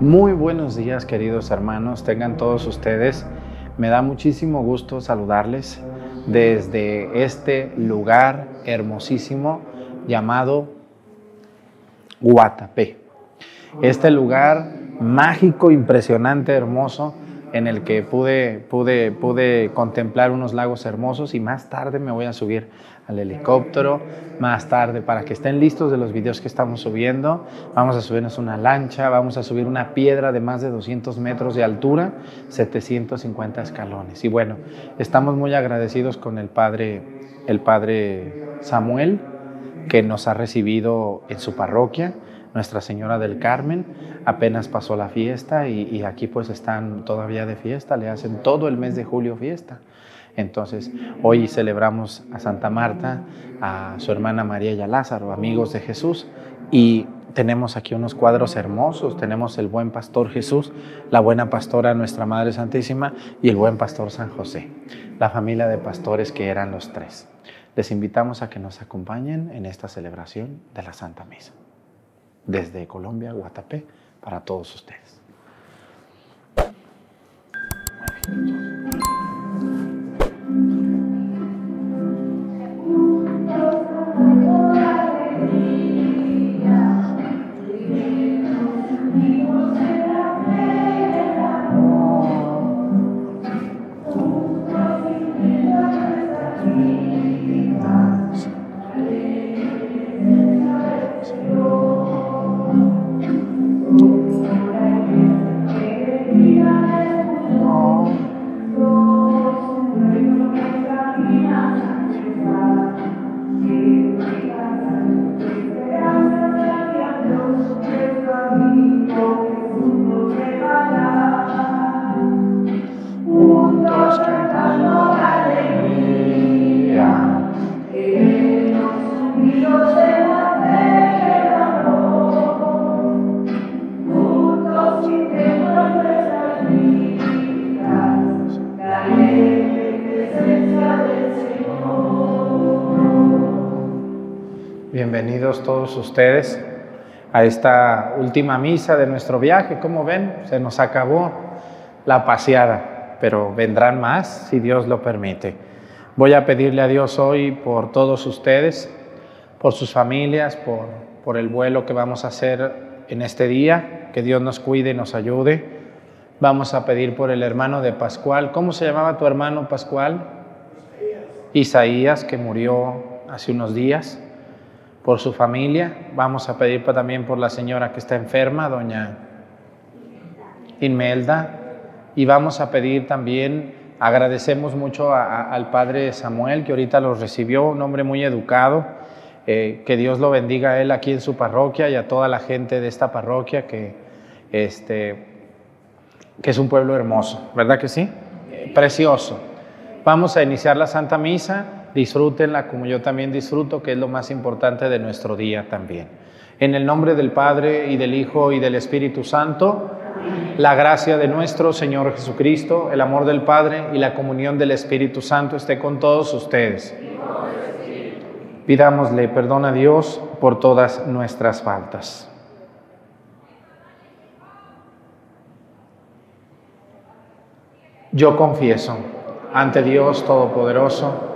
Muy buenos días queridos hermanos, tengan todos ustedes. Me da muchísimo gusto saludarles desde este lugar hermosísimo llamado Guatapé. Este lugar mágico, impresionante, hermoso, en el que pude, pude, pude contemplar unos lagos hermosos y más tarde me voy a subir al helicóptero, más tarde para que estén listos de los videos que estamos subiendo. Vamos a subirnos una lancha, vamos a subir una piedra de más de 200 metros de altura, 750 escalones. Y bueno, estamos muy agradecidos con el padre, el padre Samuel, que nos ha recibido en su parroquia nuestra Señora del Carmen. Apenas pasó la fiesta y, aquí pues están todavía de fiesta, le hacen todo el mes de julio fiesta. Entonces, hoy celebramos a Santa Marta, a su hermana María y a Lázaro, amigos de Jesús, y tenemos aquí unos cuadros hermosos. Tenemos el buen pastor Jesús, la buena pastora Nuestra Madre Santísima y el buen pastor San José, la familia de pastores que eran los tres. Les invitamos a que nos acompañen en esta celebración de la Santa Misa desde Colombia, Guatapé, para todos ustedes. Ustedes a esta última misa de nuestro viaje. Como ven, se nos acabó la paseada, pero vendrán más si Dios lo permite. Voy a pedirle a Dios hoy por todos ustedes, por sus familias, por, por el vuelo que vamos a hacer en este día, que Dios nos cuide y nos ayude. Vamos a pedir por el hermano de Pascual. ¿Cómo se llamaba tu hermano Pascual? Isaías, que murió hace unos días por su familia. Vamos a pedir también por la señora que está enferma, doña Inmelda. Y vamos a pedir también, agradecemos mucho al padre Samuel, que ahorita los recibió, un hombre muy educado. Eh, que Dios lo bendiga a él aquí en su parroquia y a toda la gente de esta parroquia, que, este, que es un pueblo hermoso, ¿verdad que sí? precioso. Vamos a iniciar la Santa Misa disfrútenla como yo también disfruto, que es lo más importante de nuestro día también. En el nombre del Padre y del Hijo y del Espíritu Santo, la gracia de nuestro Señor Jesucristo, el amor del Padre y la comunión del Espíritu Santo esté con todos ustedes. Pidámosle perdón a Dios por todas nuestras faltas. Yo confieso ante Dios Todopoderoso,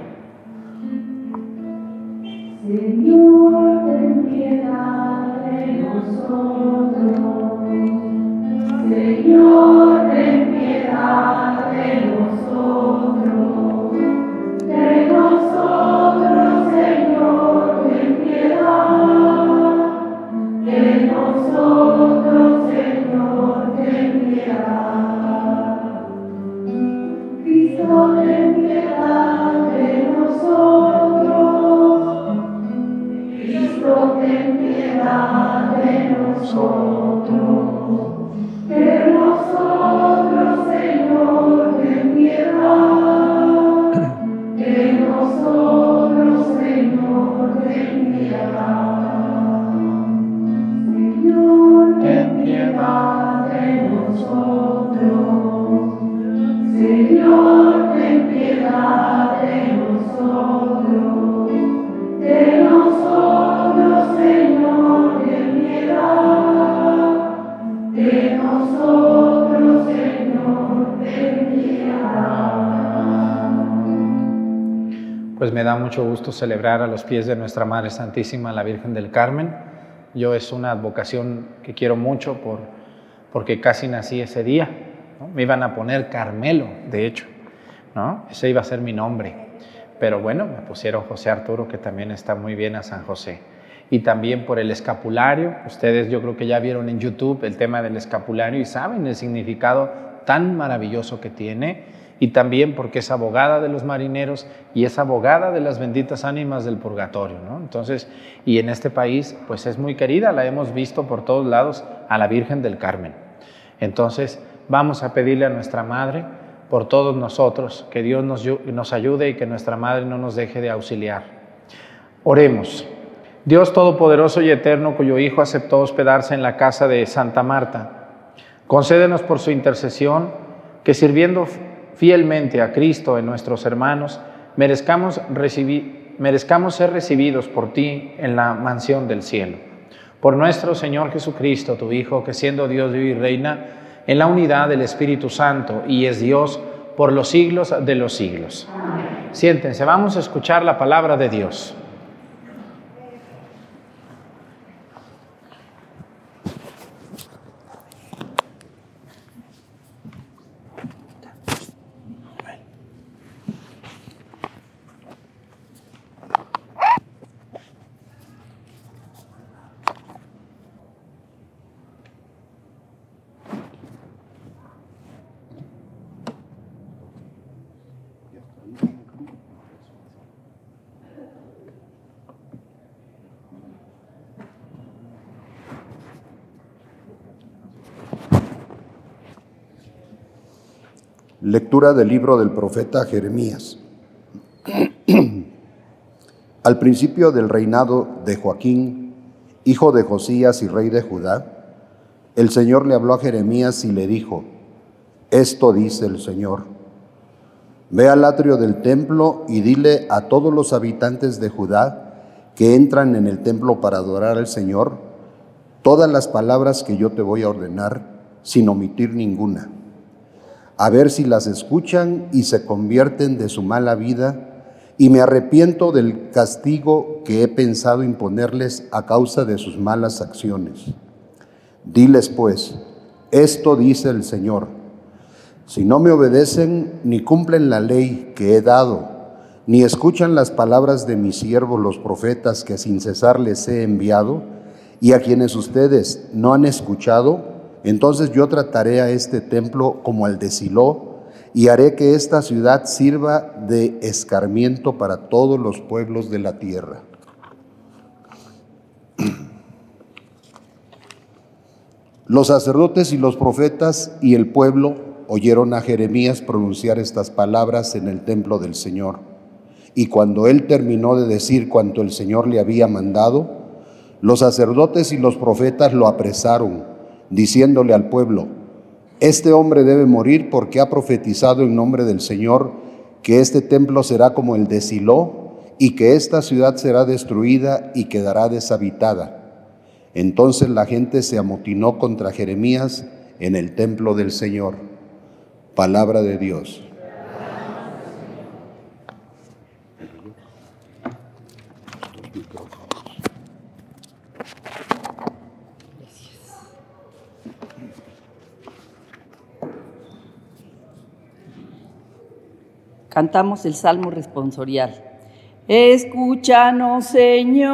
Señor, ten piedad pues me da mucho gusto celebrar a los pies de nuestra Madre Santísima, la Virgen del Carmen. Yo es una advocación que quiero mucho por, porque casi nací ese día. Me iban a poner Carmelo, de hecho, ¿no? Ese iba a ser mi nombre. Pero bueno, me pusieron José Arturo, que también está muy bien a San José. Y también por el escapulario. Ustedes yo creo que ya vieron en YouTube el tema del escapulario y saben el significado tan maravilloso que tiene y también porque es abogada de los marineros y es abogada de las benditas ánimas del purgatorio, ¿no? Entonces, y en este país, pues es muy querida, la hemos visto por todos lados a la Virgen del Carmen. Entonces, vamos a pedirle a nuestra Madre por todos nosotros, que Dios nos, nos ayude y que nuestra Madre no nos deje de auxiliar. Oremos. Dios Todopoderoso y Eterno, cuyo Hijo aceptó hospedarse en la casa de Santa Marta, concédenos por su intercesión que sirviendo fielmente a Cristo en nuestros hermanos, merezcamos, recibir, merezcamos ser recibidos por ti en la mansión del cielo. Por nuestro Señor Jesucristo, tu Hijo, que siendo Dios vive y reina en la unidad del Espíritu Santo y es Dios por los siglos de los siglos. Siéntense, vamos a escuchar la palabra de Dios. Lectura del libro del profeta Jeremías. Al principio del reinado de Joaquín, hijo de Josías y rey de Judá, el Señor le habló a Jeremías y le dijo, esto dice el Señor, ve al atrio del templo y dile a todos los habitantes de Judá que entran en el templo para adorar al Señor, todas las palabras que yo te voy a ordenar, sin omitir ninguna a ver si las escuchan y se convierten de su mala vida, y me arrepiento del castigo que he pensado imponerles a causa de sus malas acciones. Diles pues, esto dice el Señor, si no me obedecen ni cumplen la ley que he dado, ni escuchan las palabras de mis siervos los profetas que sin cesar les he enviado, y a quienes ustedes no han escuchado, entonces yo trataré a este templo como al de Silo y haré que esta ciudad sirva de escarmiento para todos los pueblos de la tierra. Los sacerdotes y los profetas y el pueblo oyeron a Jeremías pronunciar estas palabras en el templo del Señor. Y cuando él terminó de decir cuanto el Señor le había mandado, los sacerdotes y los profetas lo apresaron diciéndole al pueblo, este hombre debe morir porque ha profetizado en nombre del Señor que este templo será como el de Silo y que esta ciudad será destruida y quedará deshabitada. Entonces la gente se amotinó contra Jeremías en el templo del Señor. Palabra de Dios. Cantamos el Salmo responsorial. Escúchanos, Señor,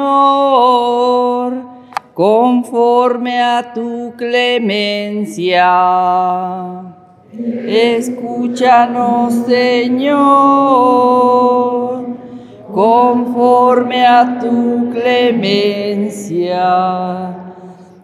conforme a tu clemencia. Escúchanos, Señor, conforme a tu clemencia.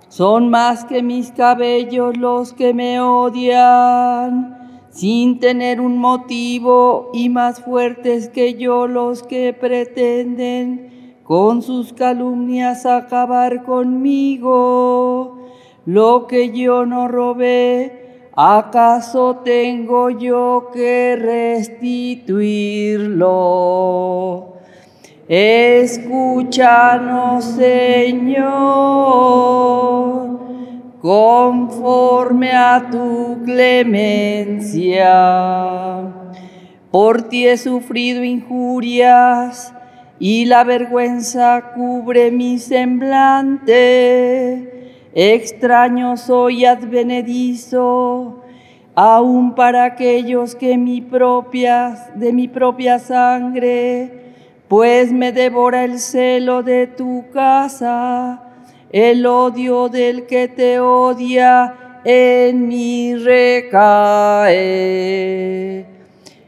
Son más que mis cabellos los que me odian sin tener un motivo y más fuertes que yo los que pretenden con sus calumnias acabar conmigo. Lo que yo no robé, ¿acaso tengo yo que restituirlo? Escúchanos, Señor conforme a tu clemencia. Por ti he sufrido injurias y la vergüenza cubre mi semblante. Extraño soy advenedizo, aun para aquellos que mi propia, de mi propia sangre, pues me devora el celo de tu casa, el odio del que te odia en mí recae.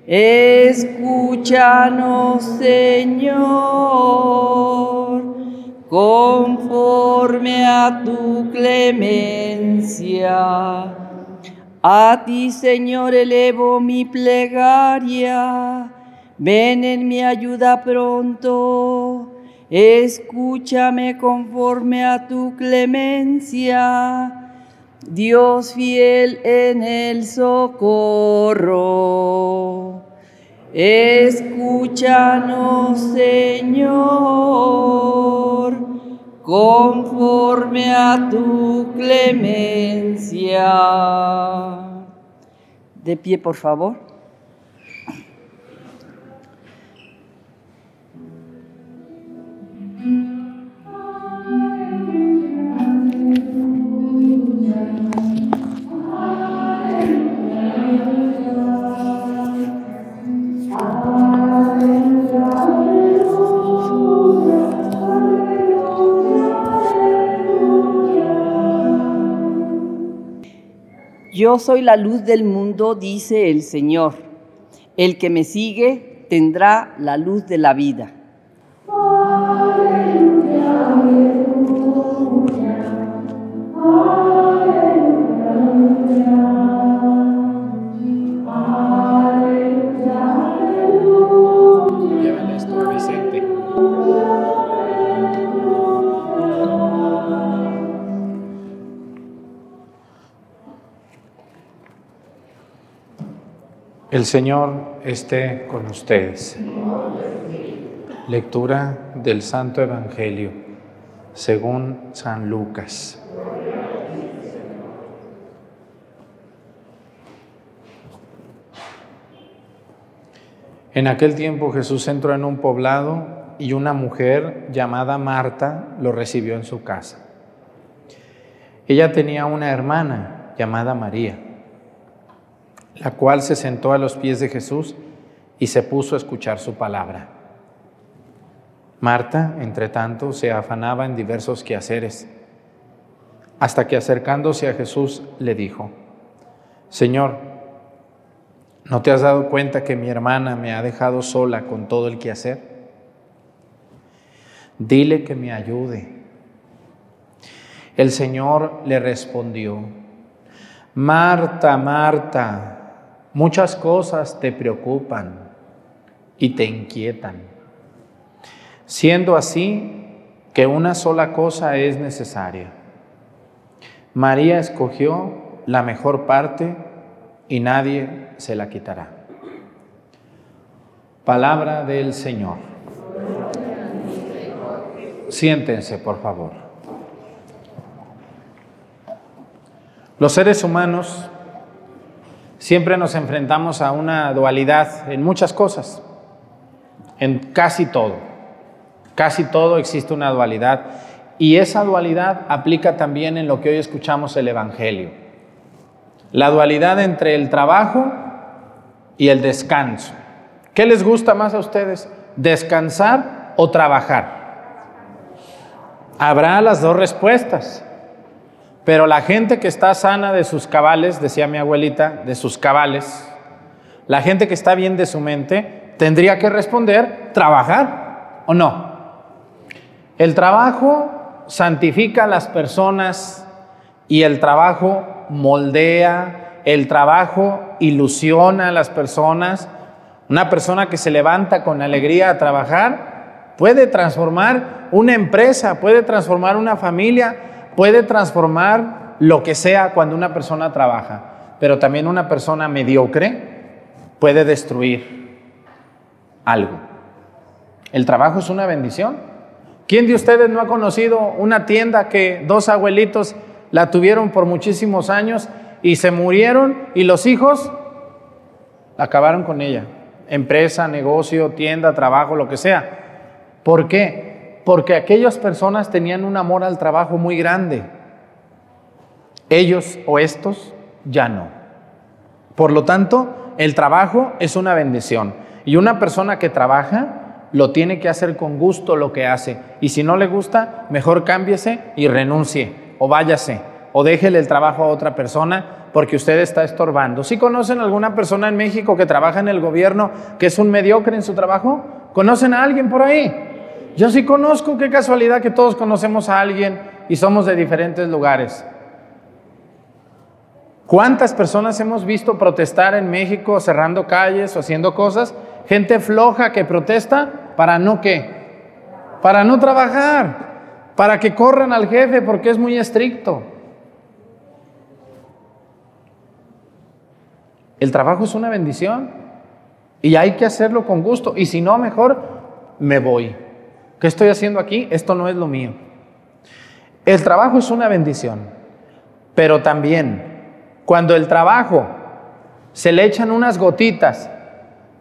Escúchanos, Señor, conforme a tu clemencia. A ti, Señor, elevo mi plegaria. Ven en mi ayuda pronto. Escúchame conforme a tu clemencia. Dios fiel en el socorro. Escúchanos, Señor, conforme a tu clemencia. De pie, por favor. Yo soy la luz del mundo, dice el Señor. El que me sigue tendrá la luz de la vida. El Señor esté con ustedes. Lectura del Santo Evangelio según San Lucas. En aquel tiempo Jesús entró en un poblado y una mujer llamada Marta lo recibió en su casa. Ella tenía una hermana llamada María, la cual se sentó a los pies de Jesús y se puso a escuchar su palabra. Marta, entre tanto, se afanaba en diversos quehaceres, hasta que acercándose a Jesús le dijo, Señor, ¿no te has dado cuenta que mi hermana me ha dejado sola con todo el quehacer? Dile que me ayude. El Señor le respondió, Marta, Marta, muchas cosas te preocupan y te inquietan. Siendo así que una sola cosa es necesaria. María escogió la mejor parte y nadie se la quitará. Palabra del Señor. Siéntense, por favor. Los seres humanos siempre nos enfrentamos a una dualidad en muchas cosas, en casi todo. Casi todo existe una dualidad y esa dualidad aplica también en lo que hoy escuchamos el Evangelio. La dualidad entre el trabajo y el descanso. ¿Qué les gusta más a ustedes? ¿Descansar o trabajar? Habrá las dos respuestas. Pero la gente que está sana de sus cabales, decía mi abuelita, de sus cabales, la gente que está bien de su mente, tendría que responder, trabajar o no. El trabajo santifica a las personas y el trabajo moldea, el trabajo ilusiona a las personas. Una persona que se levanta con alegría a trabajar puede transformar una empresa, puede transformar una familia, puede transformar lo que sea cuando una persona trabaja, pero también una persona mediocre puede destruir algo. El trabajo es una bendición. ¿Quién de ustedes no ha conocido una tienda que dos abuelitos la tuvieron por muchísimos años y se murieron y los hijos acabaron con ella? empresa, negocio, tienda, trabajo, lo que sea. ¿Por qué? Porque aquellas personas tenían un amor al trabajo muy grande. Ellos o estos ya no. Por lo tanto, el trabajo es una bendición. Y una persona que trabaja lo tiene que hacer con gusto lo que hace. Y si no le gusta, mejor cámbiese y renuncie o váyase o déjele el trabajo a otra persona porque usted está estorbando. ¿Sí conocen alguna persona en México que trabaja en el gobierno que es un mediocre en su trabajo? ¿Conocen a alguien por ahí? Yo sí conozco, qué casualidad que todos conocemos a alguien y somos de diferentes lugares. ¿Cuántas personas hemos visto protestar en México cerrando calles o haciendo cosas? Gente floja que protesta para no qué? Para no trabajar, para que corran al jefe porque es muy estricto. El trabajo es una bendición y hay que hacerlo con gusto. Y si no, mejor me voy. ¿Qué estoy haciendo aquí? Esto no es lo mío. El trabajo es una bendición, pero también cuando el trabajo se le echan unas gotitas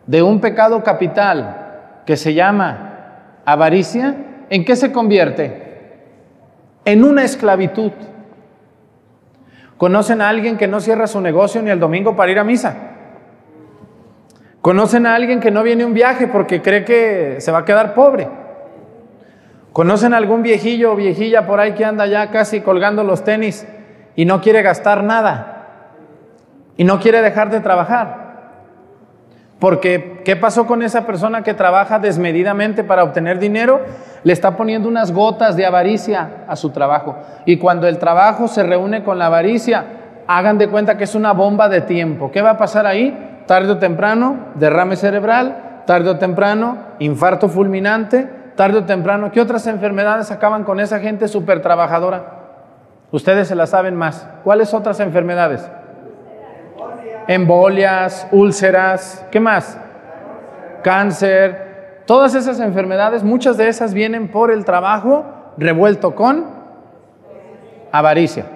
de un pecado capital que se llama avaricia, ¿en qué se convierte? En una esclavitud. ¿Conocen a alguien que no cierra su negocio ni el domingo para ir a misa? ¿Conocen a alguien que no viene un viaje porque cree que se va a quedar pobre? ¿Conocen algún viejillo o viejilla por ahí que anda ya casi colgando los tenis y no quiere gastar nada? y no quiere dejar de trabajar. Porque, ¿qué pasó con esa persona que trabaja desmedidamente para obtener dinero? Le está poniendo unas gotas de avaricia a su trabajo. Y cuando el trabajo se reúne con la avaricia, hagan de cuenta que es una bomba de tiempo. ¿Qué va a pasar ahí? Tarde o temprano, derrame cerebral, tarde o temprano, infarto fulminante, tarde o temprano. ¿Qué otras enfermedades acaban con esa gente súper trabajadora? Ustedes se la saben más. ¿Cuáles otras enfermedades? embolias, úlceras, ¿qué más? Cáncer, todas esas enfermedades, muchas de esas vienen por el trabajo revuelto con avaricia.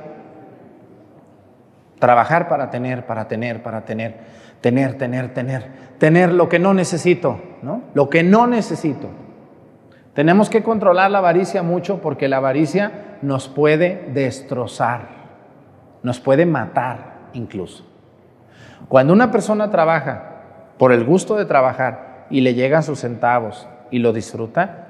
Trabajar para tener, para tener, para tener, tener, tener, tener, tener lo que no necesito, ¿no? Lo que no necesito. Tenemos que controlar la avaricia mucho porque la avaricia nos puede destrozar, nos puede matar incluso. Cuando una persona trabaja por el gusto de trabajar y le llegan sus centavos y lo disfruta,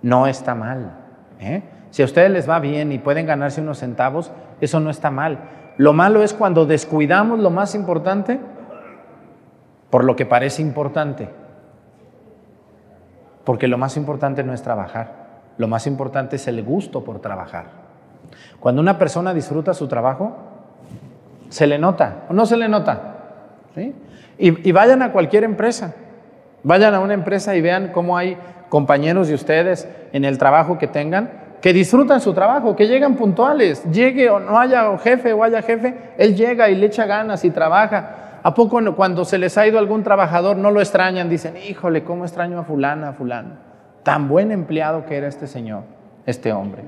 no está mal. ¿eh? Si a ustedes les va bien y pueden ganarse unos centavos, eso no está mal. Lo malo es cuando descuidamos lo más importante por lo que parece importante. Porque lo más importante no es trabajar, lo más importante es el gusto por trabajar. Cuando una persona disfruta su trabajo, se le nota o no se le nota. Y, vayan a cualquier empresa, vayan a una empresa y vean cómo hay compañeros de ustedes en el trabajo que tengan que disfrutan su trabajo, que llegan puntuales, llegue o no haya jefe o haya jefe, él llega y le echa ganas y trabaja. ¿A poco cuando se les ha ido algún trabajador no lo extrañan? Dicen, híjole, ¿cómo extraño a fulana, a fulano? Tan buen empleado que era este señor, este hombre.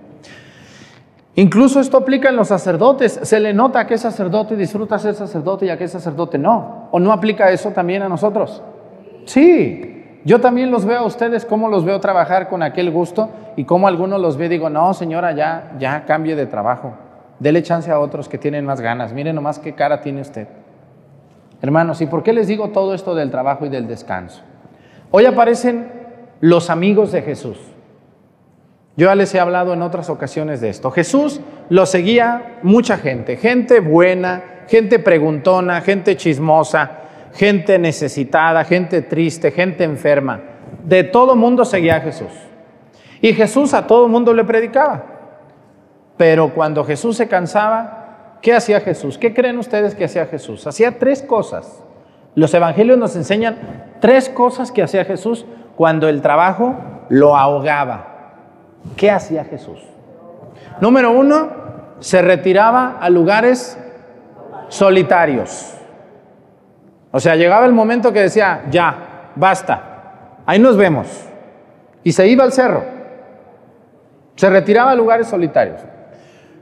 Incluso esto aplica en los sacerdotes. Se le nota a qué sacerdote disfruta ser sacerdote y a qué sacerdote no. ¿O no aplica eso también a nosotros? Sí. Yo también los veo a ustedes, cómo los veo trabajar con aquel gusto y cómo algunos los ve y digo, no, señora, ya, ya cambie de trabajo. Dele chance a otros que tienen más ganas. Miren nomás qué cara tiene usted. Hermanos, ¿y por qué les digo todo esto del trabajo y del descanso? Hoy aparecen los amigos de Jesús. Yo ya les he hablado en otras ocasiones de esto. Jesús lo seguía mucha gente, gente buena, gente preguntona, gente chismosa, gente necesitada, gente triste, gente enferma. De todo mundo seguía a Jesús. Y Jesús a todo mundo le predicaba. Pero cuando Jesús se cansaba, ¿qué hacía Jesús? ¿Qué creen ustedes que hacía Jesús? Hacía tres cosas. Los evangelios nos enseñan tres cosas que hacía Jesús cuando el trabajo lo ahogaba. ¿Qué hacía Jesús? Número uno, se retiraba a lugares solitarios. O sea, llegaba el momento que decía, ya, basta, ahí nos vemos. Y se iba al cerro. Se retiraba a lugares solitarios.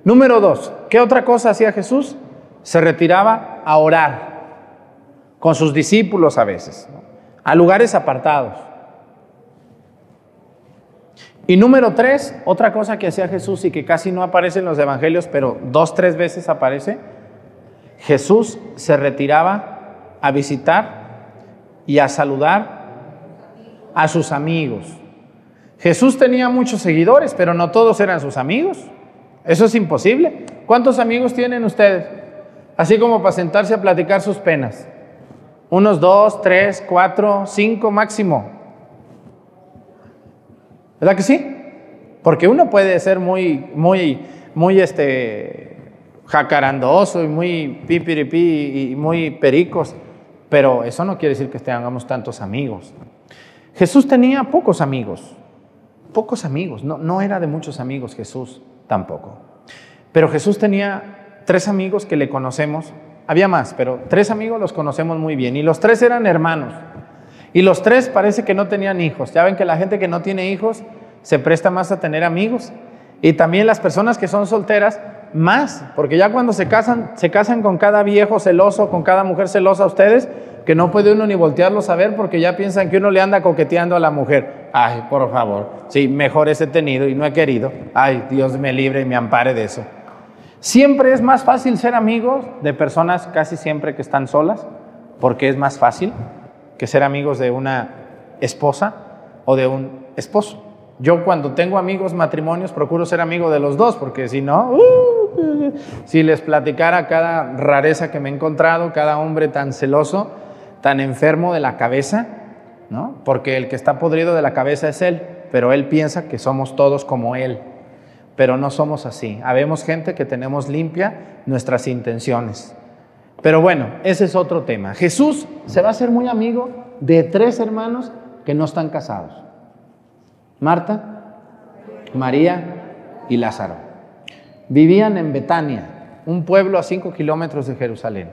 Número dos, ¿qué otra cosa hacía Jesús? Se retiraba a orar con sus discípulos a veces. a lugares apartados. Y número tres, otra cosa que hacía Jesús y que casi no aparece en los evangelios, pero dos, tres veces aparece, Jesús se retiraba a visitar y a saludar a sus amigos. Jesús tenía muchos seguidores, pero no todos eran sus amigos. Eso es imposible. ¿Cuántos amigos tienen ustedes? Así como para sentarse a platicar sus penas. Unos dos, tres, cuatro, cinco máximo. ¿Verdad que sí? Porque uno puede ser muy, muy, muy este, jacarandoso y muy pipiripi y muy pericos, pero eso no quiere decir que tengamos tantos amigos. Jesús tenía pocos amigos, pocos amigos, no, no era de muchos amigos Jesús tampoco. Pero Jesús tenía tres amigos que le conocemos, había más, pero tres amigos los conocemos muy bien y los tres eran hermanos. Y los tres parece que no tenían hijos. Ya ven que la gente que no tiene hijos se presta más a tener amigos. Y también las personas que son solteras, más, porque ya cuando se casan, se casan con cada viejo celoso, con cada mujer celosa ustedes, que no puede uno ni voltearlos a ver porque ya piensan que uno le anda coqueteando a la mujer. Ay, por favor, sí, mejores he tenido y no he querido. Ay, Dios me libre y me ampare de eso. Siempre es más fácil ser amigos de personas casi siempre que están solas, porque es más fácil que ser amigos de una esposa o de un esposo. Yo cuando tengo amigos matrimonios procuro ser amigo de los dos, porque si no, uh, si les platicara cada rareza que me he encontrado, cada hombre tan celoso, tan enfermo de la cabeza, Porque el que está podrido de la cabeza es él, pero él piensa que somos todos como él, pero no somos así. Habemos gente que tenemos limpia nuestras intenciones. Pero bueno, ese es otro tema. Jesús se va a hacer muy amigo de tres hermanos que no están casados. Marta, María y Lázaro. Vivían en Betania, un pueblo a cinco kilómetros de Jerusalén.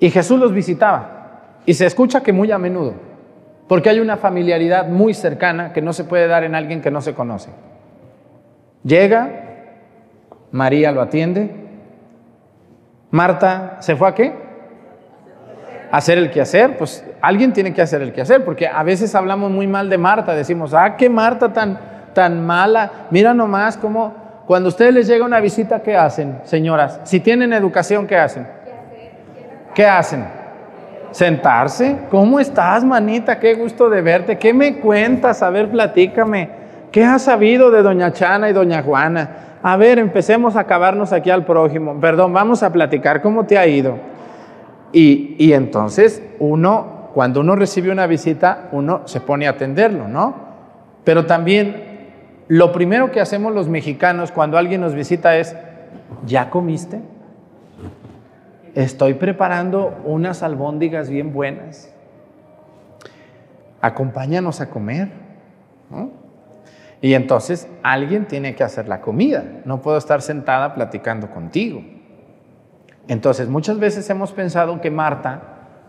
Y Jesús los visitaba. Y se escucha que muy a menudo, porque hay una familiaridad muy cercana que no se puede dar en alguien que no se conoce. Llega, María lo atiende, Marta se fue a qué? Hacer el quehacer, pues alguien tiene que hacer el quehacer, porque a veces hablamos muy mal de Marta, decimos, ah, qué Marta tan, tan mala, mira nomás cómo, cuando a ustedes les llega una visita, ¿qué hacen, señoras? Si tienen educación, ¿qué hacen? ¿Qué hacen? Sentarse. ¿Cómo estás, manita? Qué gusto de verte. ¿Qué me cuentas? A ver, platícame. ¿Qué has sabido de doña Chana y doña Juana? A ver, empecemos a acabarnos aquí al prójimo. Perdón, vamos a platicar. ¿Cómo te ha ido? Y, y entonces uno, cuando uno recibe una visita, uno se pone a atenderlo, ¿no? Pero también lo primero que hacemos los mexicanos cuando alguien nos visita es, ¿ya comiste? Estoy preparando unas albóndigas bien buenas. Acompáñanos a comer. ¿no? Y entonces alguien tiene que hacer la comida. No puedo estar sentada platicando contigo. Entonces muchas veces hemos pensado que Marta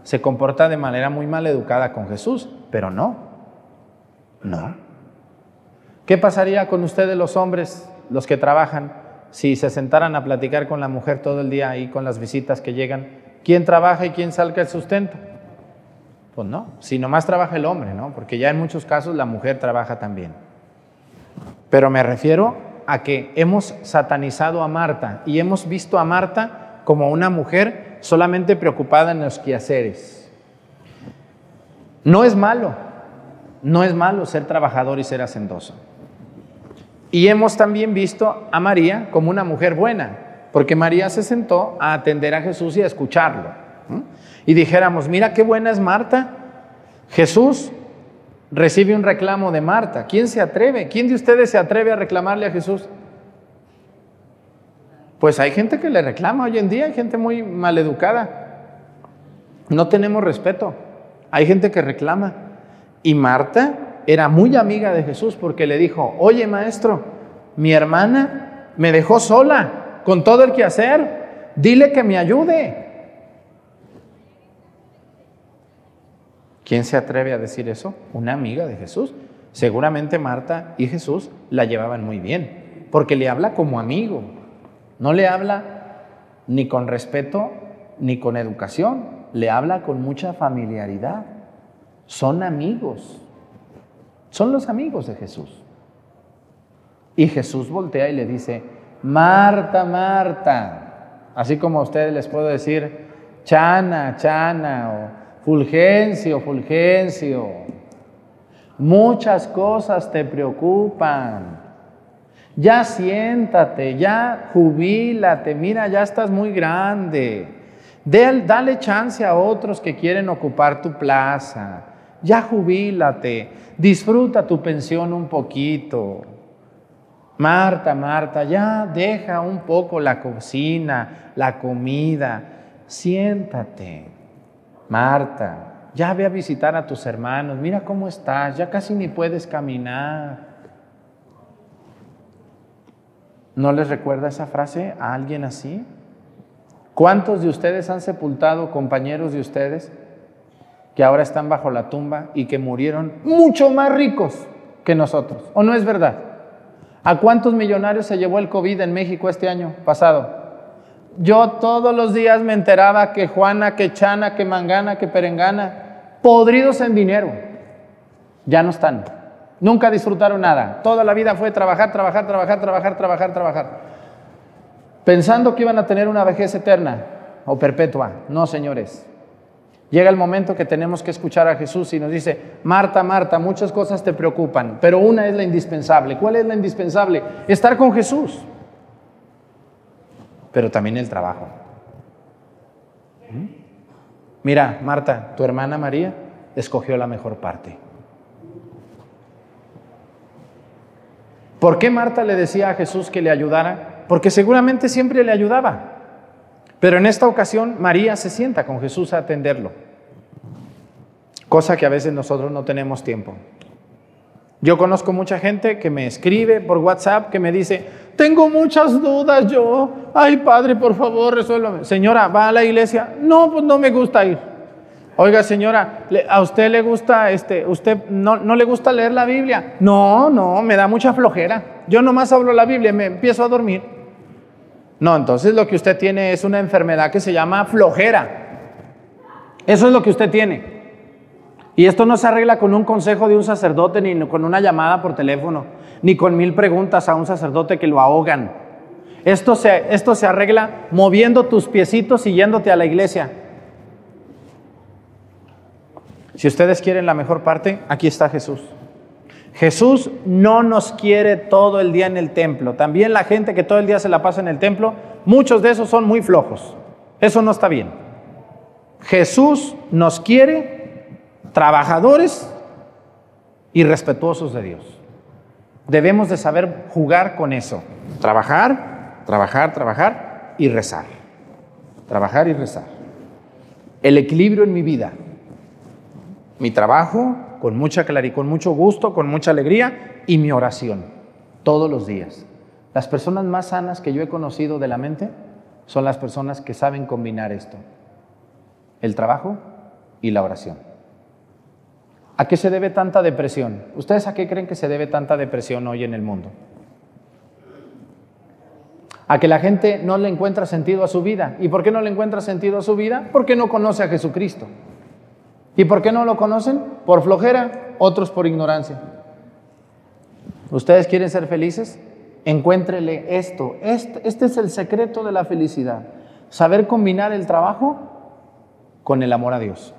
se comporta de manera muy mal educada con Jesús, pero no. No. ¿Qué pasaría con ustedes los hombres, los que trabajan, si se sentaran a platicar con la mujer todo el día ahí con las visitas que llegan? ¿Quién trabaja y quién salga el sustento? Pues no, si nomás trabaja el hombre, ¿no? Porque ya en muchos casos la mujer trabaja también. Pero me refiero a que hemos satanizado a Marta y hemos visto a Marta como una mujer solamente preocupada en los quehaceres. No es malo, no es malo ser trabajador y ser hacendoso. Y hemos también visto a María como una mujer buena, porque María se sentó a atender a Jesús y a escucharlo. Y dijéramos, mira qué buena es Marta. Jesús recibe un reclamo de Marta. ¿Quién se atreve? ¿Quién de ustedes se atreve a reclamarle a Jesús? Pues hay gente que le reclama hoy en día, hay gente muy maleducada. No tenemos respeto. Hay gente que reclama. Y Marta era muy amiga de Jesús porque le dijo, oye maestro, mi hermana me dejó sola con todo el que hacer, dile que me ayude. ¿Quién se atreve a decir eso? Una amiga de Jesús. Seguramente Marta y Jesús la llevaban muy bien, porque le habla como amigo, no le habla ni con respeto ni con educación, le habla con mucha familiaridad. son amigos. Son los amigos de Jesús. Y Jesús voltea y le dice, Marta, Marta, así como a ustedes les puedo decir, Chana, Chana, o Fulgencio, Fulgencio. Muchas cosas te preocupan. Ya siéntate, ya jubílate, mira, ya estás muy grande. dale chance a otros que quieren ocupar tu plaza. Ya jubílate, disfruta tu pensión un poquito. Marta, Marta, ya deja un poco la cocina, la comida, siéntate. Marta, ya ve a visitar a tus hermanos, mira cómo estás, ya casi ni puedes caminar. ¿No les recuerda esa frase a alguien así? ¿Cuántos de ustedes han sepultado compañeros de ustedes que ahora están bajo la tumba y que murieron mucho más ricos que nosotros? ¿O no es verdad? ¿A cuántos millonarios se llevó el COVID en México este año pasado? Yo todos los días me enteraba que Juana, que Chana, que Mangana, que Perengana, podridos en dinero, ya no están. Nunca disfrutaron nada. Toda la vida fue trabajar, trabajar, trabajar, trabajar, trabajar, trabajar. Pensando que iban a tener una vejez eterna o perpetua. No, señores. Llega el momento que tenemos que escuchar a Jesús y nos dice, Marta, Marta, muchas cosas te preocupan, pero una es la indispensable. ¿Cuál es la indispensable? Estar con Jesús, pero también el trabajo. ¿Mm? Mira, Marta, tu hermana María escogió la mejor parte. ¿Por qué Marta le decía a Jesús que le ayudara? Porque seguramente siempre le ayudaba. Pero en esta ocasión María se sienta con Jesús a atenderlo, cosa que a veces nosotros no tenemos tiempo. Yo conozco mucha gente que me escribe por WhatsApp que me dice, tengo muchas dudas yo, ay padre, por favor, resuélvame. Señora, ¿va a la iglesia? No, pues no me gusta ir. Oiga, señora, ¿a usted le gusta, este, usted no, no le gusta leer la Biblia? No, no, me da mucha flojera. Yo nomás hablo la Biblia me empiezo a dormir. No, entonces lo que usted tiene es una enfermedad que se llama flojera. Eso es lo que usted tiene. Y esto no se arregla con un consejo de un sacerdote, ni con una llamada por teléfono, ni con mil preguntas a un sacerdote que lo ahogan. Esto se, esto se arregla moviendo tus piecitos y yéndote a la iglesia. Si ustedes quieren la mejor parte, aquí está Jesús. Jesús no nos quiere todo el día en el templo. También la gente que todo el día se la pasa en el templo, muchos de esos son muy flojos. Eso no está bien. Jesús nos quiere trabajadores y respetuosos de Dios. Debemos de saber jugar con eso. Trabajar, trabajar, trabajar y rezar. Trabajar y rezar. El equilibrio en mi vida. Mi trabajo, con mucha claridad, con mucho gusto, con mucha alegría y mi oración todos los días. Las personas más sanas que yo he conocido de la mente son las personas que saben combinar esto, el trabajo y la oración. ¿A qué se debe tanta depresión? ¿Ustedes a qué creen que se debe tanta depresión hoy en el mundo? A que la gente no le encuentra sentido a su vida. ¿Y por qué no le encuentra sentido a su vida? Porque no conoce a Jesucristo. ¿Y por qué no lo conocen? Por flojera, otros por ignorancia. ¿Ustedes quieren ser felices? Encuéntrele esto. Este, este, es el secreto de la felicidad. Saber combinar el trabajo con el amor a Dios.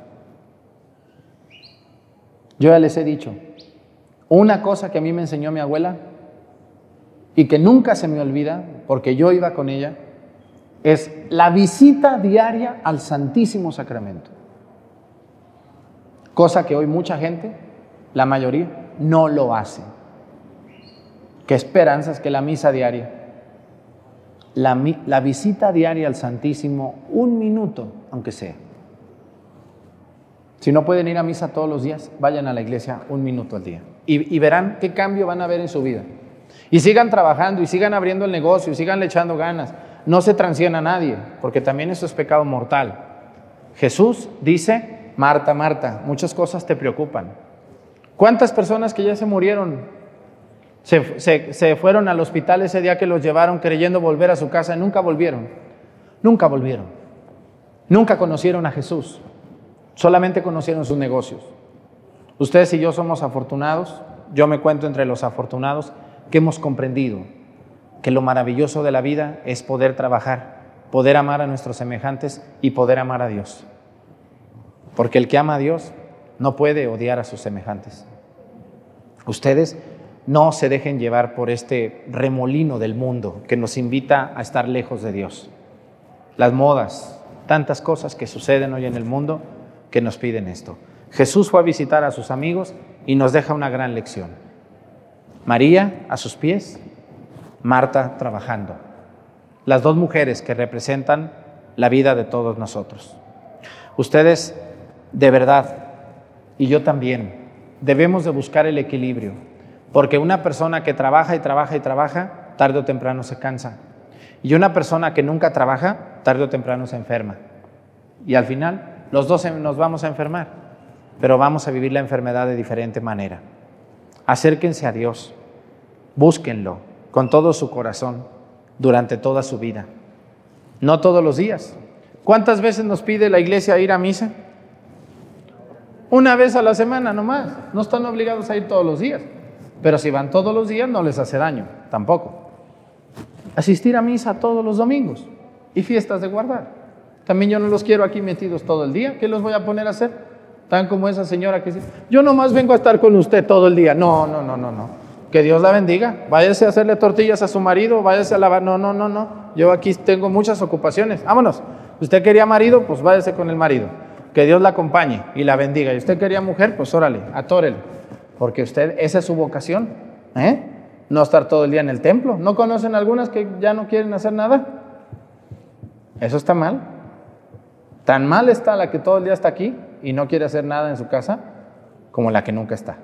Yo ya les he dicho, una cosa que a mí me enseñó mi abuela y que nunca se me olvida, porque yo iba con ella, es la visita diaria al Santísimo Sacramento cosa que hoy mucha gente, la mayoría, no lo hace. ¿Qué esperanzas que la misa diaria? La, visita diaria al Santísimo, un minuto, aunque sea. Si no pueden ir a misa todos los días, vayan a la iglesia un minuto al día. Y, y verán qué cambio van a ver en su vida. Y sigan trabajando, y sigan abriendo el negocio, y sigan le echando ganas. No se transciena a nadie, porque también eso es pecado mortal. Jesús dice Marta, Marta, muchas cosas te preocupan. ¿Cuántas personas que ya se murieron se, fueron al hospital ese día que los llevaron creyendo volver a su casa y nunca volvieron? Nunca volvieron. Nunca conocieron a Jesús. Solamente conocieron sus negocios. Ustedes y yo somos afortunados, yo me cuento entre los afortunados, que hemos comprendido que lo maravilloso de la vida es poder trabajar, poder amar a nuestros semejantes y poder amar a Dios. Porque el que ama a Dios no puede odiar a sus semejantes. Ustedes no se dejen llevar por este remolino del mundo que nos invita a estar lejos de Dios. Las modas, tantas cosas que suceden hoy en el mundo que nos piden esto. Jesús fue a visitar a sus amigos y nos deja una gran lección. María a sus pies, Marta trabajando. Las dos mujeres que representan la vida de todos nosotros. Ustedes, de verdad, y yo también, debemos de buscar el equilibrio, porque una persona que trabaja y trabaja y trabaja, tarde o temprano se cansa. Y una persona que nunca trabaja, tarde o temprano se enferma. Y al final, los dos nos vamos a enfermar, pero vamos a vivir la enfermedad de diferente manera. Acérquense a Dios, búsquenlo con todo su corazón durante toda su vida. No todos los días. ¿Cuántas veces nos pide la iglesia ir a misa? Una vez a la semana nomás. No están obligados a ir todos los días. Pero si van todos los días no les hace daño, tampoco. Asistir a misa todos los domingos y fiestas de guardar. También yo no los quiero aquí metidos todo el día. ¿Qué los voy a poner a hacer? Tan como esa señora que dice, yo nomás vengo a estar con usted todo el día. No, no, no, no, no. Que Dios la bendiga. Váyase a hacerle tortillas a su marido, váyase a lavar. No, no, no, no. Yo aquí tengo muchas ocupaciones. Vámonos. Usted quería marido, pues váyase con el marido que Dios la acompañe y la bendiga. Y usted quería mujer, pues órale, atórele, porque usted, esa es su vocación, ¿eh? No estar todo el día en el templo. ¿No conocen algunas que ya no quieren hacer nada? Eso está mal. Tan mal está la que todo el día está aquí y no quiere hacer nada en su casa como la que nunca está.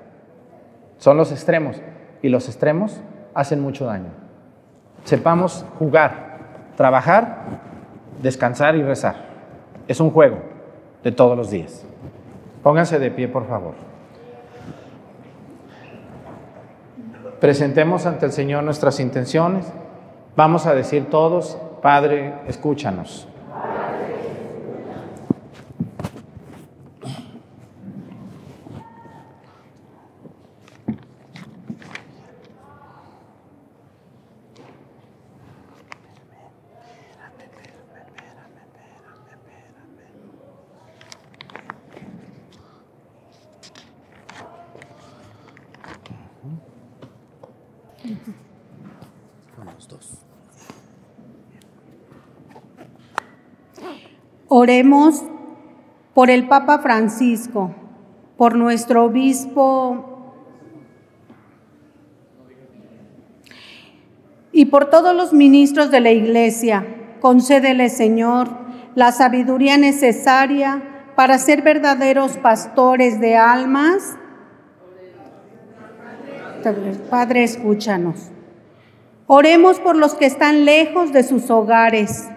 Son los extremos y los extremos hacen mucho daño. Sepamos jugar, trabajar, descansar y rezar. Es un juego de todos los días. Pónganse de pie, por favor. Presentemos ante el Señor nuestras intenciones. Vamos a decir todos, Padre, escúchanos. Oremos por el Papa Francisco, por nuestro obispo y por todos los ministros de la Iglesia. Concédele, Señor, la sabiduría necesaria para ser verdaderos pastores de almas. Padre, escúchanos. Oremos por los que están lejos de sus hogares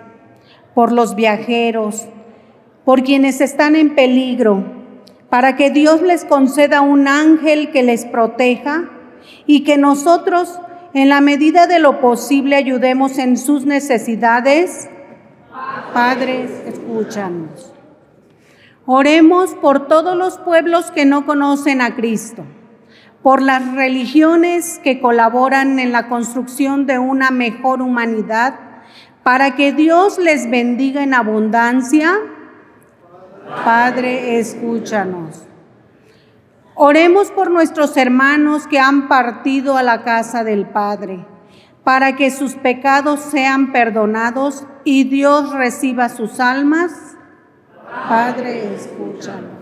por los viajeros, por quienes están en peligro, para que Dios les conceda un ángel que les proteja y que nosotros, en la medida de lo posible, ayudemos en sus necesidades. Padres, escúchanos. Oremos por todos los pueblos que no conocen a Cristo, por las religiones que colaboran en la construcción de una mejor humanidad para que Dios les bendiga en abundancia. Padre, escúchanos. Oremos por nuestros hermanos que han partido a la casa del Padre, para que sus pecados sean perdonados y Dios reciba sus almas. Padre, escúchanos.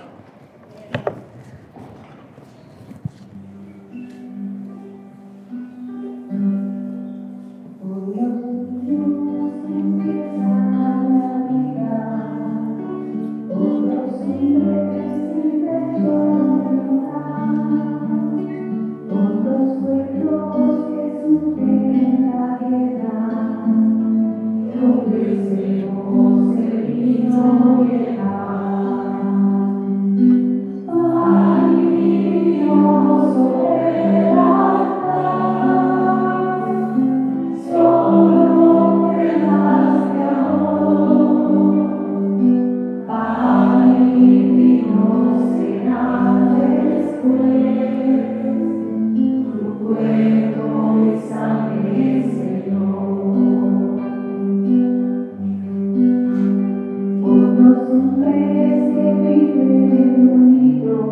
Hombres que viven unidos,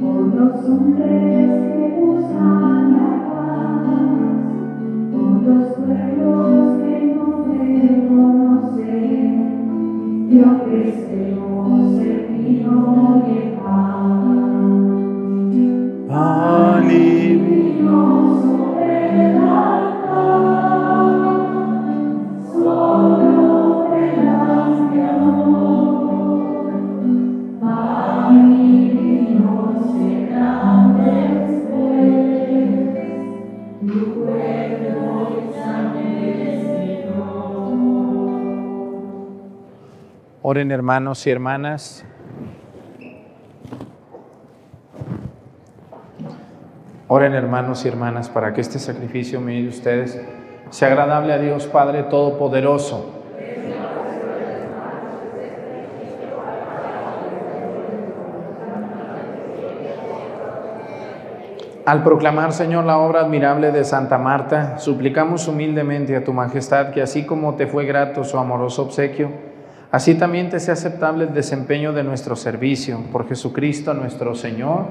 por los hombres que buscan Hermanos y hermanas. Oren hermanos y hermanas para que este sacrificio mío de ustedes sea agradable a Dios Padre Todopoderoso. Al proclamar, Señor, la obra admirable de Santa Marta, suplicamos humildemente a tu majestad que así como te fue grato su amoroso obsequio, así también te sea aceptable el desempeño de nuestro servicio. Por Jesucristo nuestro Señor.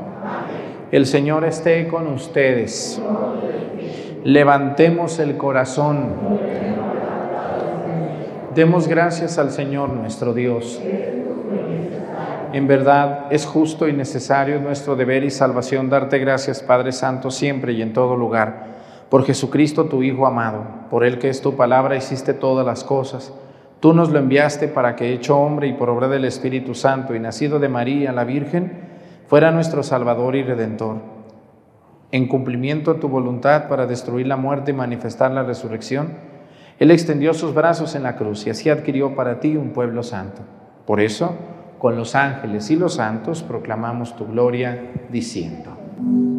El Señor esté con ustedes. Levantemos el corazón. Demos gracias al Señor nuestro Dios. En verdad es justo y necesario nuestro deber y salvación darte gracias, Padre Santo, siempre y en todo lugar, por Jesucristo tu Hijo amado, por el que es tu palabra hiciste todas las cosas. Tú nos lo enviaste para que, hecho hombre y por obra del Espíritu Santo y nacido de María la Virgen, fuera nuestro Salvador y Redentor. En cumplimiento a tu voluntad para destruir la muerte y manifestar la resurrección, Él extendió sus brazos en la cruz y así adquirió para ti un pueblo santo. Por eso, con los ángeles y los santos proclamamos tu gloria diciendo.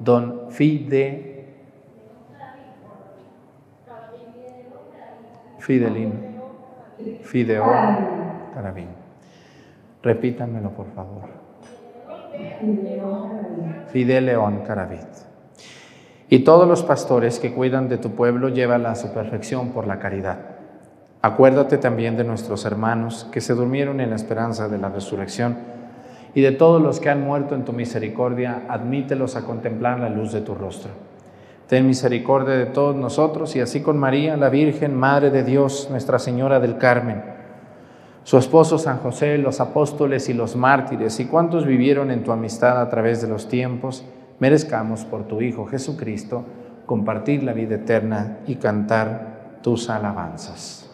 don Fide Fidelín, Fideón Carabín. Repítanmelo, por favor. Fidel León Carabit. Y todos los pastores que cuidan de tu pueblo, llévala a su perfección por la caridad. Acuérdate también de nuestros hermanos que se durmieron en la esperanza de la resurrección y de todos los que han muerto en tu misericordia, admítelos a contemplar la luz de tu rostro. Ten misericordia de todos nosotros y así con María, la Virgen, Madre de Dios, Nuestra Señora del Carmen, su esposo San José, los apóstoles y los mártires y cuantos vivieron en tu amistad a través de los tiempos, merezcamos por tu Hijo Jesucristo compartir la vida eterna y cantar tus alabanzas.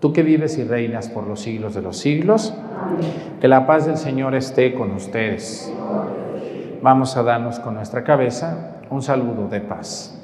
Tú que vives y reinas por los siglos de los siglos, que la paz del Señor esté con ustedes. Vamos a darnos con nuestra cabeza un saludo de paz.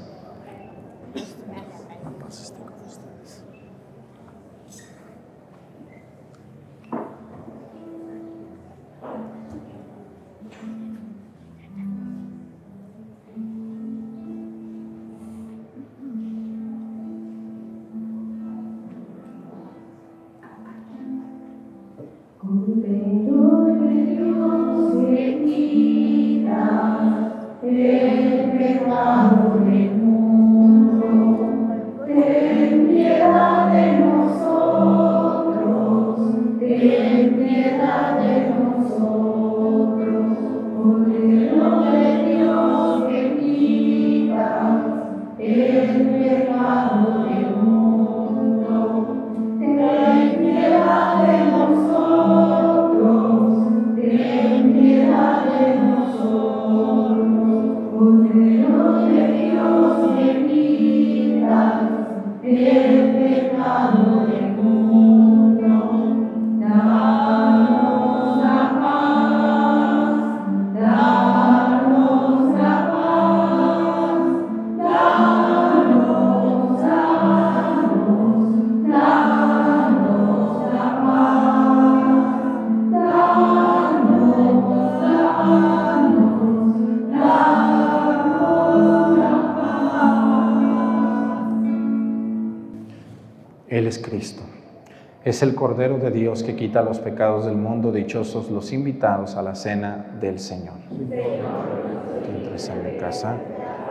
Es el Cordero de Dios que quita los pecados del mundo, dichosos los invitados a la cena del Señor. Que entres en mi casa,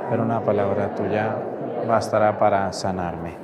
pero una palabra tuya bastará para sanarme.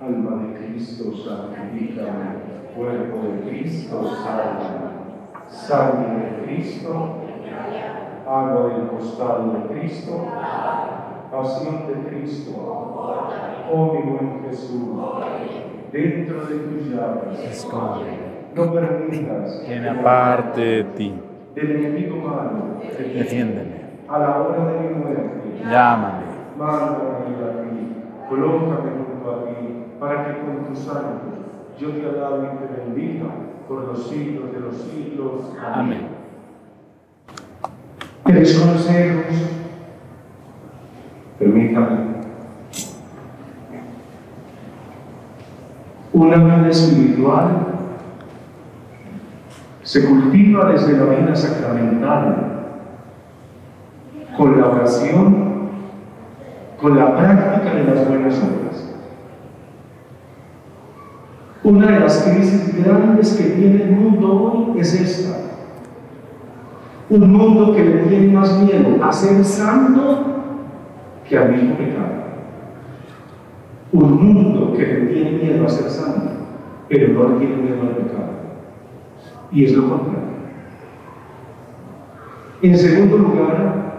Alma de Cristo, santifícame. Cuerpo de Cristo, salva. Sangre de Cristo, agua del costado de Cristo, pasión de Cristo. Oh mi buen Jesús, dentro de tus llaves, no permitas Que me aparte de ti. del enemigo malo, Defiéndeme. a la hora de mi muerte. Llámame. Mándame a mí, colócame junto a ti, para que con tus santos yo te alabe y te bendiga por los siglos de los siglos. Amén. Tres consejos. Permítame. Una vida espiritual se cultiva desde la vida sacramental, con la oración, con la práctica de las buenas obras. Una de las crisis grandes que tiene el mundo hoy es esta. Un mundo que le tiene más miedo a ser santo que al mismo pecado. Un mundo que le tiene miedo a ser santo, pero no le tiene miedo al pecado. Y es lo contrario. En segundo lugar,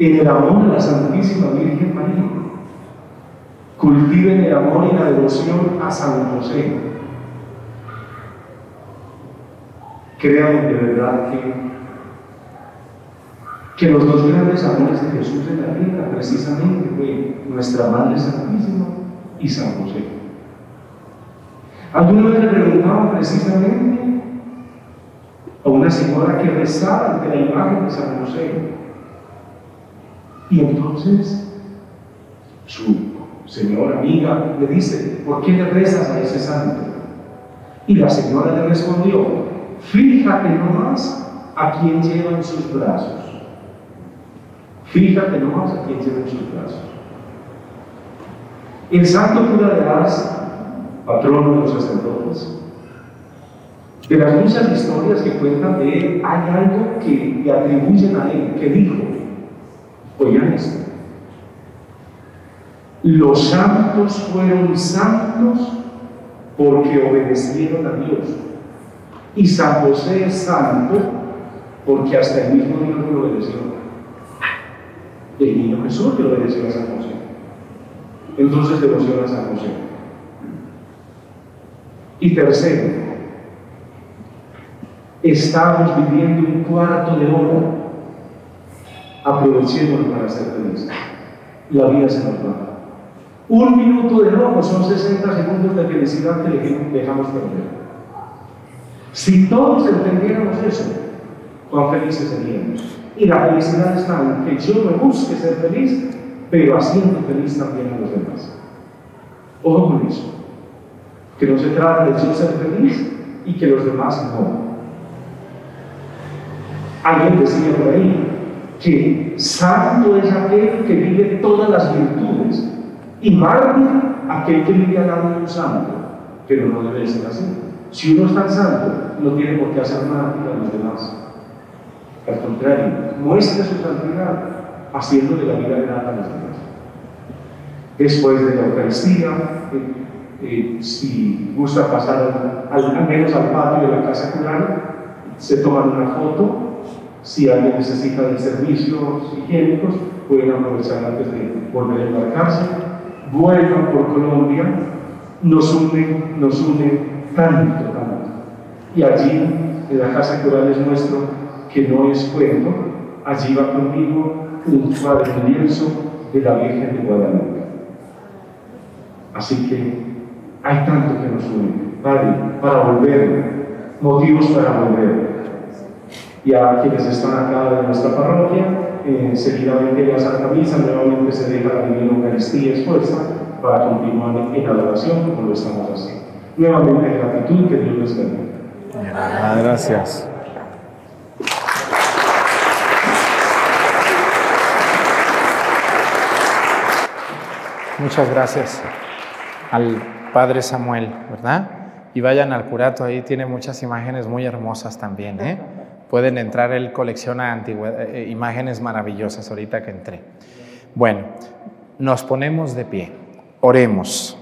en el amor a la Santísima Virgen María. Cultiven el amor y la devoción a San José. Crean de verdad que, que los dos grandes amores de Jesús en la vida precisamente fue nuestra Madre Santísima y San José. Alguna vez le preguntaban precisamente a una señora que rezaba ante la imagen de San José. Y entonces su señora amiga le dice, ¿por qué le rezas a ese santo? Y la señora le respondió, fíjate nomás a quien lleva en sus brazos. Fíjate nomás a quien lleva en sus brazos. El santo cura de Ars, patrono de los sacerdotes, de las muchas historias que cuentan de él, hay algo que le atribuyen a él, que dijo, oigan esto, los santos fueron santos porque obedecieron a Dios. Y San José es santo porque hasta el mismo Dios lo obedeció. El niño Jesús le obedeció a San José. Entonces devoción a San José. Y tercero, estamos viviendo un cuarto de hora. Aprovechémoslo para ser felices. La vida se nos va. Un minuto de enojo son 60 segundos de felicidad que le dejamos perder. Si todos entendiéramos eso, cuán felices seríamos. Y la felicidad está en que yo me busque ser feliz, pero haciendo feliz también a los demás. Ojo con eso. Que no se trata de yo ser feliz y que los demás no. Alguien decía por ahí que santo es aquel que vive todas las virtudes y mártir aquel que vive al lado un santo, pero no debe ser así. Si uno es tan santo, no tiene por qué hacer nada a los demás. Al contrario, muestre su santidad haciéndole la vida grata a los demás. Después de la Eucaristía, eh, eh, si gusta pasar al, menos al patio de la casa cural, se toman una foto. Si alguien necesita de servicios higiénicos, pueden aprovechar antes de volver a embarcarse. Vuelvan por Colombia, nos une, nos une tanto, tanto. Y allí, en la casa cural es nuestro, que no es cuento, allí va conmigo un cuadro lienzo de la Virgen de Guadalupe. Así que hay tanto que nos une. Padre, para volver, motivos para volver. Y a quienes están acá de nuestra parroquia, eh, seguidamente la Santa Misa, nuevamente se deja la Divina Eucaristía expuesta para continuar en adoración como lo estamos haciendo. Nuevamente gratitud, que Dios les bendiga. Gracias. Muchas gracias al Padre Samuel, ¿verdad? Y vayan al curato, ahí tiene muchas imágenes muy hermosas también, ¿eh? Pueden entrar, él colecciona eh, imágenes maravillosas ahorita que entré. Bueno, nos ponemos de pie, oremos.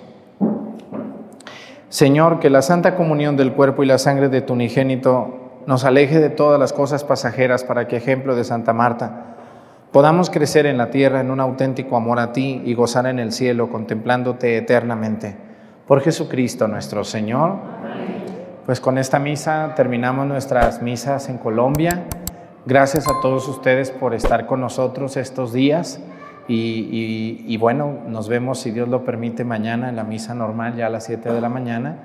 Señor, que la santa comunión del cuerpo y la sangre de tu unigénito nos aleje de todas las cosas pasajeras para que, ejemplo de Santa Marta, podamos crecer en la tierra en un auténtico amor a ti y gozar en el cielo contemplándote eternamente. Por Jesucristo nuestro Señor. Pues con esta misa terminamos nuestras misas en Colombia. Gracias a todos ustedes por estar con nosotros estos días. Y, bueno, nos vemos, si Dios lo permite, mañana en la misa normal, ya a las 7 de la mañana.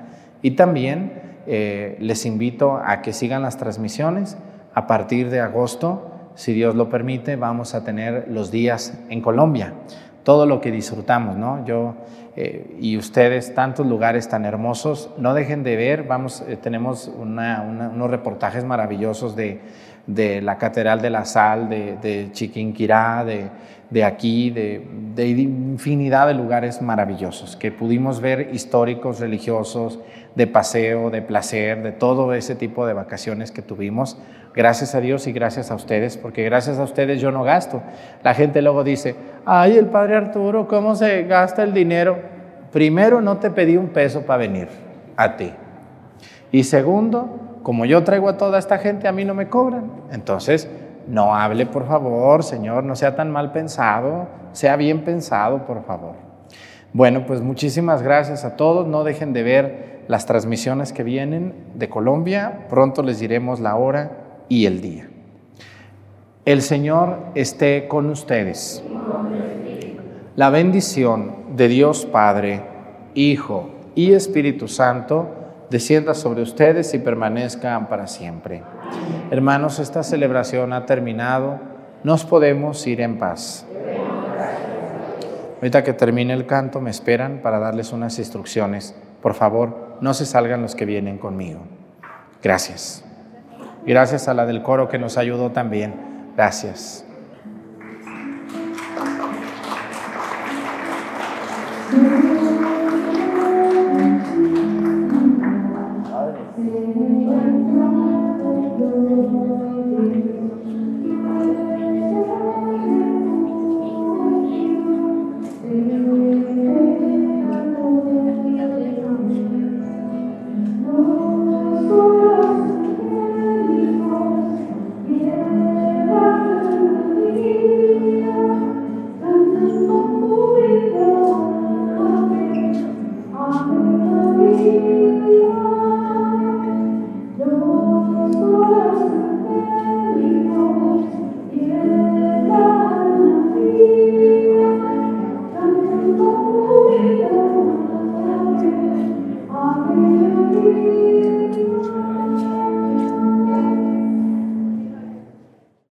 Y también eh, les invito a que sigan las transmisiones. A partir de agosto, si Dios lo permite, vamos a tener los días en Colombia. Todo lo que disfrutamos, ¿no? Yo eh, y ustedes, tantos lugares tan hermosos, no dejen de ver, vamos, eh, tenemos unos reportajes maravillosos de, de, la Catedral de la Sal, de, de Chiquinquirá, de, de aquí, de, de, infinidad de lugares maravillosos que pudimos ver históricos, religiosos, de paseo, de placer, de todo ese tipo de vacaciones que tuvimos. Gracias a Dios y gracias a ustedes, porque gracias a ustedes yo no gasto. La gente luego dice, ay, el padre Arturo, ¿cómo se gasta el dinero? Primero, no te pedí un peso para venir a ti. Y segundo, como yo traigo a toda esta gente, a mí no me cobran. Entonces, no hable, por favor, Señor, no sea tan mal pensado, sea bien pensado, por favor. Bueno, pues muchísimas gracias a todos. No dejen de ver las transmisiones que vienen de Colombia. Pronto les diremos la hora y el día. El Señor esté con ustedes. La bendición de Dios Padre, Hijo y Espíritu Santo descienda sobre ustedes y permanezcan para siempre. Hermanos, esta celebración ha terminado. Nos podemos ir en paz. Ahorita que termine el canto, me esperan para darles unas instrucciones. Por favor, no se salgan los que vienen conmigo. Gracias. Gracias a la del coro que nos ayudó también. Gracias.